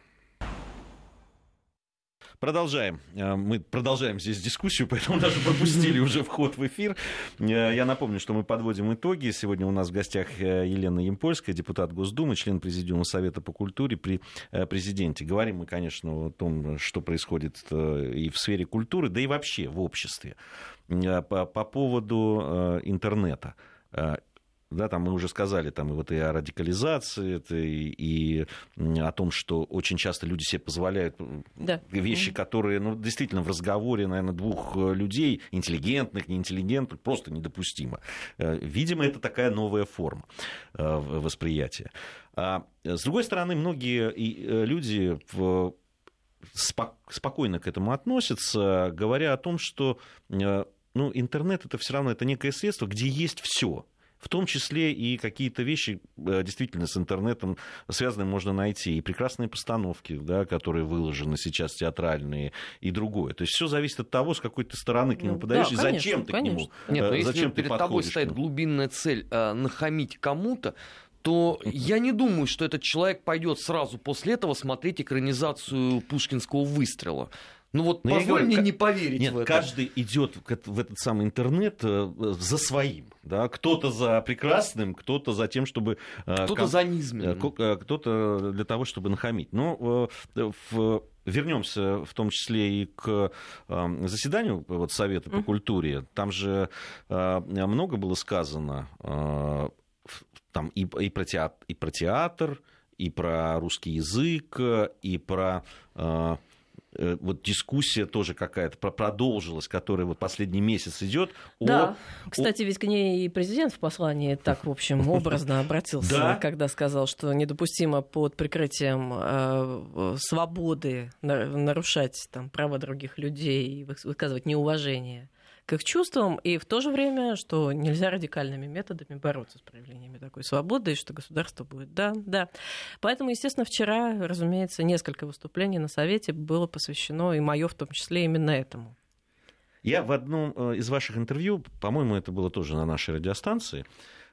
Продолжаем. Э, мы продолжаем здесь дискуссию, поэтому даже пропустили уже вход в эфир. Э, я напомню, что мы подводим итоги. Сегодня у нас в гостях э, Елена Ямпольская, депутат Госдумы, член Президиума Совета по культуре при президенте. Говорим мы, конечно, о том, что происходит и в сфере культуры, да и вообще в обществе. По, по поводу интернета да, там мы уже сказали, там и вот и о радикализации, это и, и о том, что очень часто люди себе позволяют да. вещи, которые, ну, действительно, в разговоре, наверное, двух э, людей, интеллигентных, неинтеллигентных, просто недопустимо. Э, видимо, это такая новая форма э, восприятия. А с другой стороны, многие люди спокойно к этому относятся, говоря о том, что ну, интернет это все равно это некое средство, где есть все в том числе и какие-то вещи э, действительно с интернетом связанные можно найти. И прекрасные постановки, да, которые выложены сейчас театральные, и другое. То есть все зависит от того, с какой ты стороны к нему ну, подаешь, да, и зачем ты конечно. к нему Нет, но э, зачем если ты перед тобой стоит глубинная цель э, нахамить кому-то, то я не думаю, что этот человек пойдет сразу после этого смотреть экранизацию пушкинского выстрела. Ну вот Но позволь говорю, мне не поверить нет, в это. Каждый идет в этот самый интернет э, за своим. Да? Кто-то за прекрасным, кто-то за тем, чтобы... Э, кто-то ком... за низменным. Э, кто-то для того, чтобы нахамить. Но в вернемся в том числе и к заседанию вот, Совета по культуре. Там же много было сказано там и, и, про театр, и про театр, и про русский язык, и про вот дискуссия тоже какая-то продолжилась, которая вот последний месяц идет. Да, о... кстати, ведь к ней и президент в послании так, в общем, образно обратился, когда сказал, что недопустимо под прикрытием э, свободы нарушать там, права других людей, выказывать неуважение к их чувствам, и в то же время, что нельзя радикальными методами бороться с проявлениями такой свободы, и что государство будет. Да, да. Поэтому, естественно, вчера, разумеется, несколько выступлений на Совете было посвящено, и мое в том числе, именно этому. Я в одном э, из ваших интервью, по-моему, это было тоже на нашей радиостанции,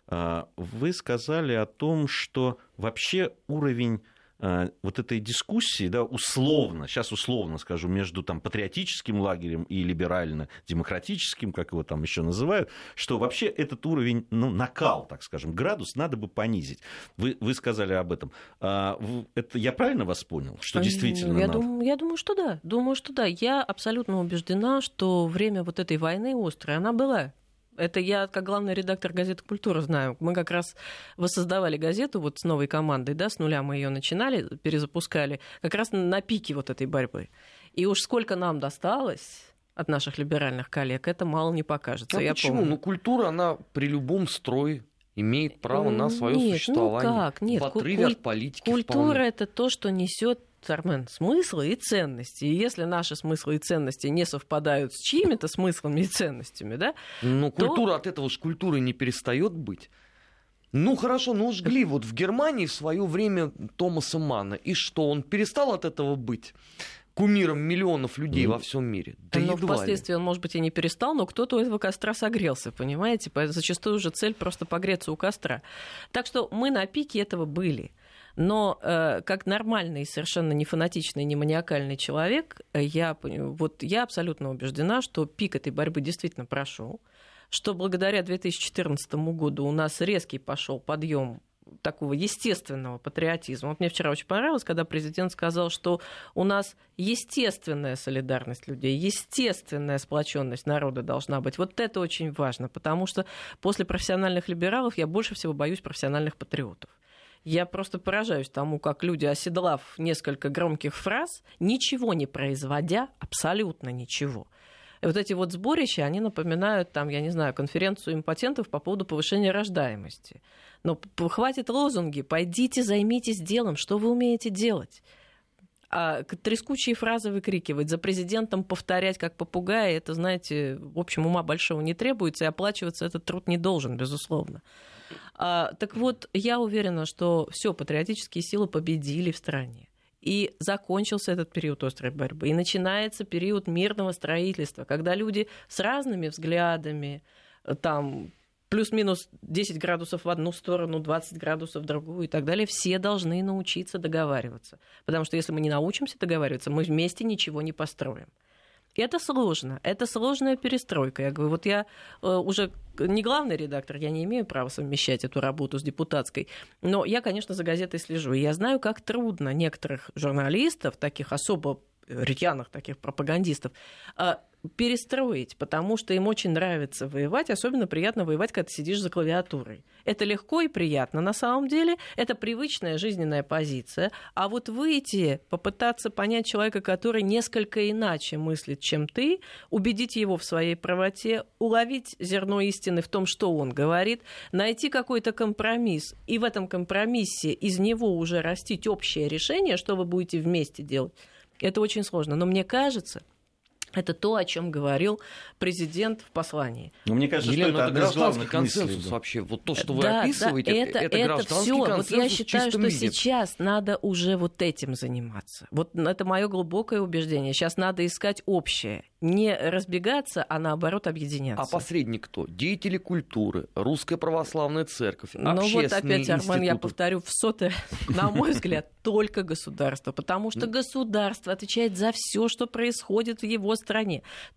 э, вы сказали о том, что вообще уровень вот этой дискуссии, да, условно, сейчас условно скажу, между там, патриотическим лагерем и либерально-демократическим, как его там еще называют, что вообще этот уровень, ну, накал, так скажем, градус надо бы понизить. Вы, вы сказали об этом. А, это я правильно вас понял, что действительно я надо? Думаю, я думаю, что да. Думаю, что да. Я абсолютно убеждена, что время вот этой войны острой, она была это я, как главный редактор газеты «Культура» знаю. Мы как раз воссоздавали газету вот с новой командой, да, с нуля мы ее начинали, перезапускали, как раз на пике вот этой борьбы. И уж сколько нам досталось от наших либеральных коллег, это мало не покажется. А я почему? Помню. Ну, культура, она при любом строе имеет право на свое Нет, существование. Ну как? Нет, в отрыве куль... от политики. Культура вполне. это то, что несет Армен, смыслы и ценности. И если наши смыслы и ценности не совпадают с чьими-то смыслами и ценностями, да? Ну, культура то... от этого же культуры не перестает быть. Ну хорошо, ну жгли вот в Германии в свое время Томаса Манна. И что, он перестал от этого быть? кумиром миллионов людей ну, во всем мире. Да но впоследствии ли. он, может быть, и не перестал, но кто-то у этого костра согрелся, понимаете? Зачастую уже цель просто погреться у костра. Так что мы на пике этого были. Но э, как нормальный, совершенно не фанатичный, не маниакальный человек, я, вот, я абсолютно убеждена, что пик этой борьбы действительно прошел. что благодаря 2014 году у нас резкий пошел подъем такого естественного патриотизма. Вот мне вчера очень понравилось, когда президент сказал, что у нас естественная солидарность людей, естественная сплоченность народа должна быть. Вот это очень важно, потому что после профессиональных либералов я больше всего боюсь профессиональных патриотов. Я просто поражаюсь тому, как люди, оседлав несколько громких фраз, ничего не производя, абсолютно ничего, и вот эти вот сборища, они напоминают, там, я не знаю, конференцию импотентов по поводу повышения рождаемости. Но хватит лозунги, пойдите, займитесь делом, что вы умеете делать а трескучие фразы выкрикивать, за президентом повторять как попугай, это, знаете, в общем, ума большого не требуется, и оплачиваться этот труд не должен, безусловно. А, так вот, я уверена, что все патриотические силы победили в стране. И закончился этот период острой борьбы. И начинается период мирного строительства, когда люди с разными взглядами, там плюс-минус 10 градусов в одну сторону, 20 градусов в другую и так далее, все должны научиться договариваться. Потому что если мы не научимся договариваться, мы вместе ничего не построим. И это сложно, это сложная перестройка. Я говорю, вот я э, уже не главный редактор, я не имею права совмещать эту работу с депутатской, но я, конечно, за газетой слежу. И я знаю, как трудно некоторых журналистов, таких особо рьяных таких пропагандистов, э, перестроить, потому что им очень нравится воевать, особенно приятно воевать, когда ты сидишь за клавиатурой. Это легко и приятно на самом деле, это привычная жизненная позиция, а вот выйти, попытаться понять человека, который несколько иначе мыслит, чем ты, убедить его в своей правоте, уловить зерно истины в том, что он говорит, найти какой-то компромисс, и в этом компромиссе из него уже растить общее решение, что вы будете вместе делать, это очень сложно. Но мне кажется, это то, о чем говорил президент в послании. Но мне кажется, Елена, что это, это гражданский консенсус мыслей, вообще. Вот то, что вы да, описываете, да, это, это, это гражданский всё. консенсус Вот я считаю, что виде. сейчас надо уже вот этим заниматься. Вот это мое глубокое убеждение. Сейчас надо искать общее не разбегаться, а наоборот объединяться. А посредник кто? Деятели культуры, Русская Православная Церковь, Ну вот опять, Арман, я повторю в сотый, на мой взгляд, только государство, потому что государство отвечает за все, что происходит в его стране.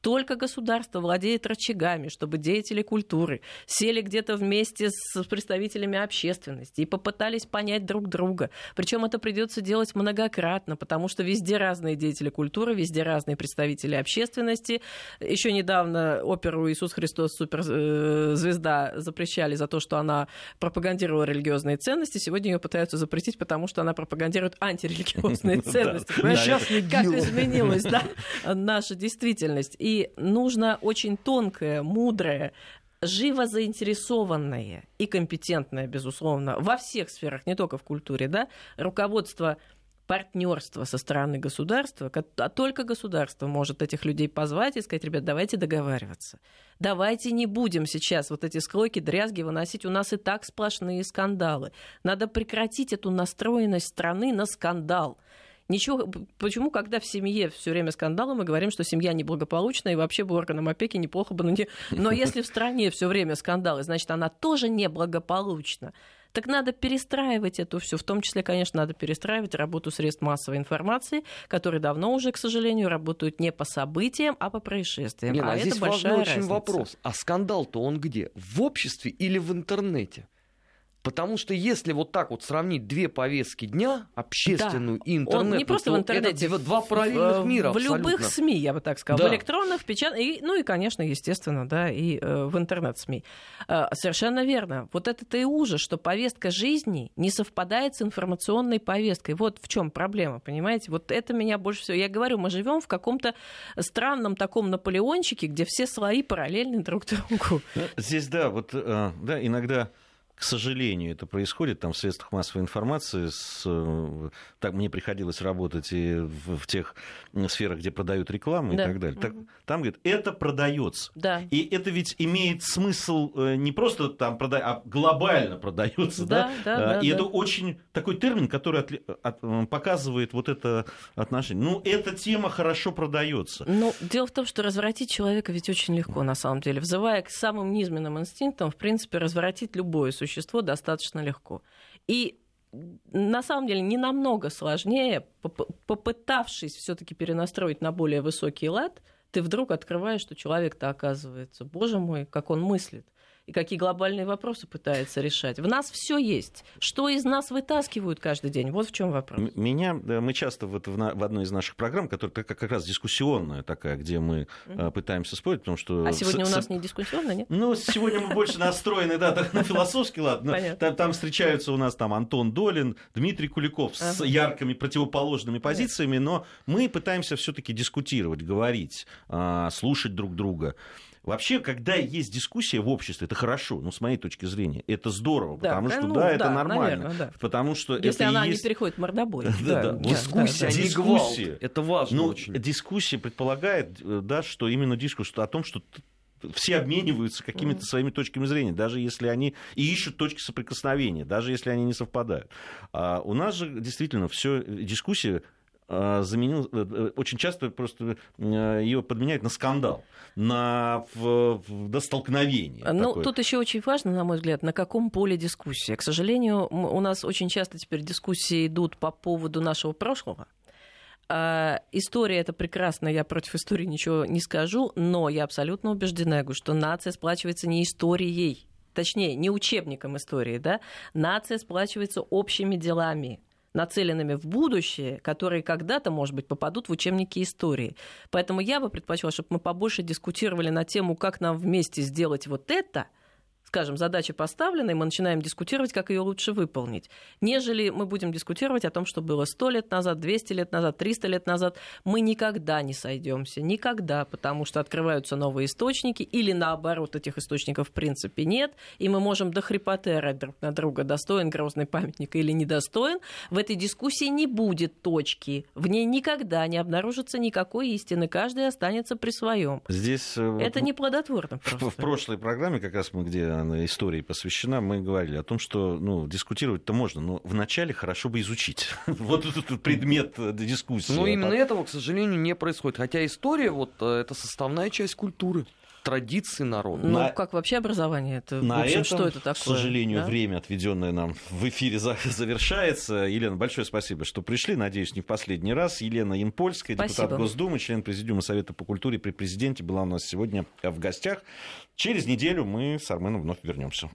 Только государство владеет рычагами, чтобы деятели культуры сели где-то вместе с представителями общественности и попытались понять друг друга. Причем это придется делать многократно, потому что везде разные деятели культуры, везде разные представители общественности. Еще недавно оперу «Иисус Христос. Суперзвезда» запрещали за то, что она пропагандировала религиозные ценности. Сегодня ее пытаются запретить, потому что она пропагандирует антирелигиозные ценности. Как изменилась наша действительность. И нужно очень тонкое, мудрое живо заинтересованное и компетентное, безусловно, во всех сферах, не только в культуре, да, руководство партнерство со стороны государства, а только государство может этих людей позвать и сказать, ребят, давайте договариваться. Давайте не будем сейчас вот эти склойки, дрязги выносить. У нас и так сплошные скандалы. Надо прекратить эту настроенность страны на скандал. Ничего, почему, когда в семье все время скандалы, мы говорим, что семья неблагополучная, и вообще бы органам опеки неплохо бы... Но, не... но если в стране все время скандалы, значит, она тоже неблагополучна. Так надо перестраивать это все. В том числе, конечно, надо перестраивать работу средств массовой информации, которые давно уже, к сожалению, работают не по событиям, а по происшествиям. Нет, а, а здесь это большая важный разница. очень вопрос. А скандал-то он где? В обществе или в интернете? Потому что если вот так вот сравнить две повестки дня, общественную да. и интернет, Он не просто в интернете, это два параллельных мира. В абсолютно. любых СМИ, я бы так сказала, Да. в электронных, в печатных, и, ну и, конечно, естественно, да, и э, в интернет-СМИ. Э, совершенно верно. Вот это-то и ужас, что повестка жизни не совпадает с информационной повесткой. Вот в чем проблема, понимаете? Вот это меня больше всего... Я говорю, мы живем в каком-то странном таком Наполеончике, где все слои параллельны друг другу. Здесь, да, вот, э, да, иногда к сожалению, это происходит там в средствах массовой информации. С, э, так мне приходилось работать и в, в тех сферах, где продают рекламу Да. и так далее. Так, там говорят, это продается. Да. И это ведь имеет смысл э, не просто там продать, а глобально продается, да? Да, да, А, да, И да. это очень такой термин, который отли- от- м, показывает вот это отношение. Ну, эта тема хорошо продается. Ну, дело в том, что развратить человека ведь очень легко, на самом деле. Взывая к самым низменным инстинктам, в принципе, развратить любое существо достаточно легко. И на самом деле не намного сложнее, поп- попытавшись все-таки перенастроить на более высокий лад, ты вдруг открываешь, что человек-то оказывается, боже мой, как он мыслит и какие глобальные вопросы пытается решать. В нас все есть. Что из нас вытаскивают каждый день? Вот в чем вопрос. Меня, мы часто вот в, на, в одной из наших программ, которая как, как раз дискуссионная такая, где мы mm-hmm. пытаемся спорить, потому что... А сегодня с, у нас не дискуссионная, нет? Ну, сегодня мы больше настроены, да, на философский лад. Там, там встречаются у нас там Антон Долин, Дмитрий Куликов с яркими противоположными позициями, но мы пытаемся все-таки дискутировать, говорить, а, слушать друг друга. Вообще, когда есть дискуссия в обществе, это хорошо, ну, с моей точки зрения, это здорово, да, потому что, ну, да, это нормально. Наверное, да. Потому что Если это она есть... не переходит в мордобой. Да, да, да. Дискуссия, да, да. дискуссия. Это важно ну, очень. Дискуссия предполагает, э, да, что именно дискуссия о том, что все обмениваются какими-то своими точками зрения, даже если они и ищут точки соприкосновения, даже если они не совпадают. А у нас же действительно все дискуссия а, заменил, э, э, очень часто просто э, ее подменяют на скандал, на в, в, столкновение. Ну, такое. тут еще очень важно, на мой взгляд, на каком поле дискуссии. К сожалению, у нас очень часто теперь дискуссии идут по поводу нашего прошлого. А, история это прекрасно, я против истории ничего не скажу, но я абсолютно убеждена, что нация сплачивается не историей, точнее, не учебником истории, да, нация сплачивается общими делами, нацеленными в будущее, которые когда-то, может быть, попадут в учебники истории. Поэтому я бы предпочла, чтобы мы побольше дискутировали на тему, как нам вместе сделать вот это – скажем, задача поставлена, и мы начинаем дискутировать, как ее лучше выполнить. Нежели мы будем дискутировать о том, что было 100 лет назад, 200 лет назад, 300 лет назад, мы никогда не сойдемся, никогда, потому что открываются новые источники, или наоборот, этих источников в принципе нет, и мы можем до хрипоты орать друг на друга, достоин грозный памятник или недостоин. В этой дискуссии не будет точки, в ней никогда не обнаружится никакой истины, каждый останется при своем. Здесь... Э, Это не плодотворно просто. В прошлой программе, как раз мы где она истории посвящена, мы говорили о том, что ну, дискутировать-то можно, но вначале хорошо бы изучить. вот этот предмет дискуссии. Но именно этого, к сожалению, не происходит. Хотя история вот, э, это составная часть культуры традиции народа. Ну, на... как вообще образование? Это, на в общем, этом, что это такое? К сожалению, да? время, отведенное нам в эфире, завершается. Елена, большое спасибо, что пришли. Надеюсь, не в последний раз. Елена Янпольская, спасибо. депутат Госдумы, член Президиума Совета по культуре при президенте, была у нас сегодня в гостях. Через неделю мы с Арменом вновь вернемся.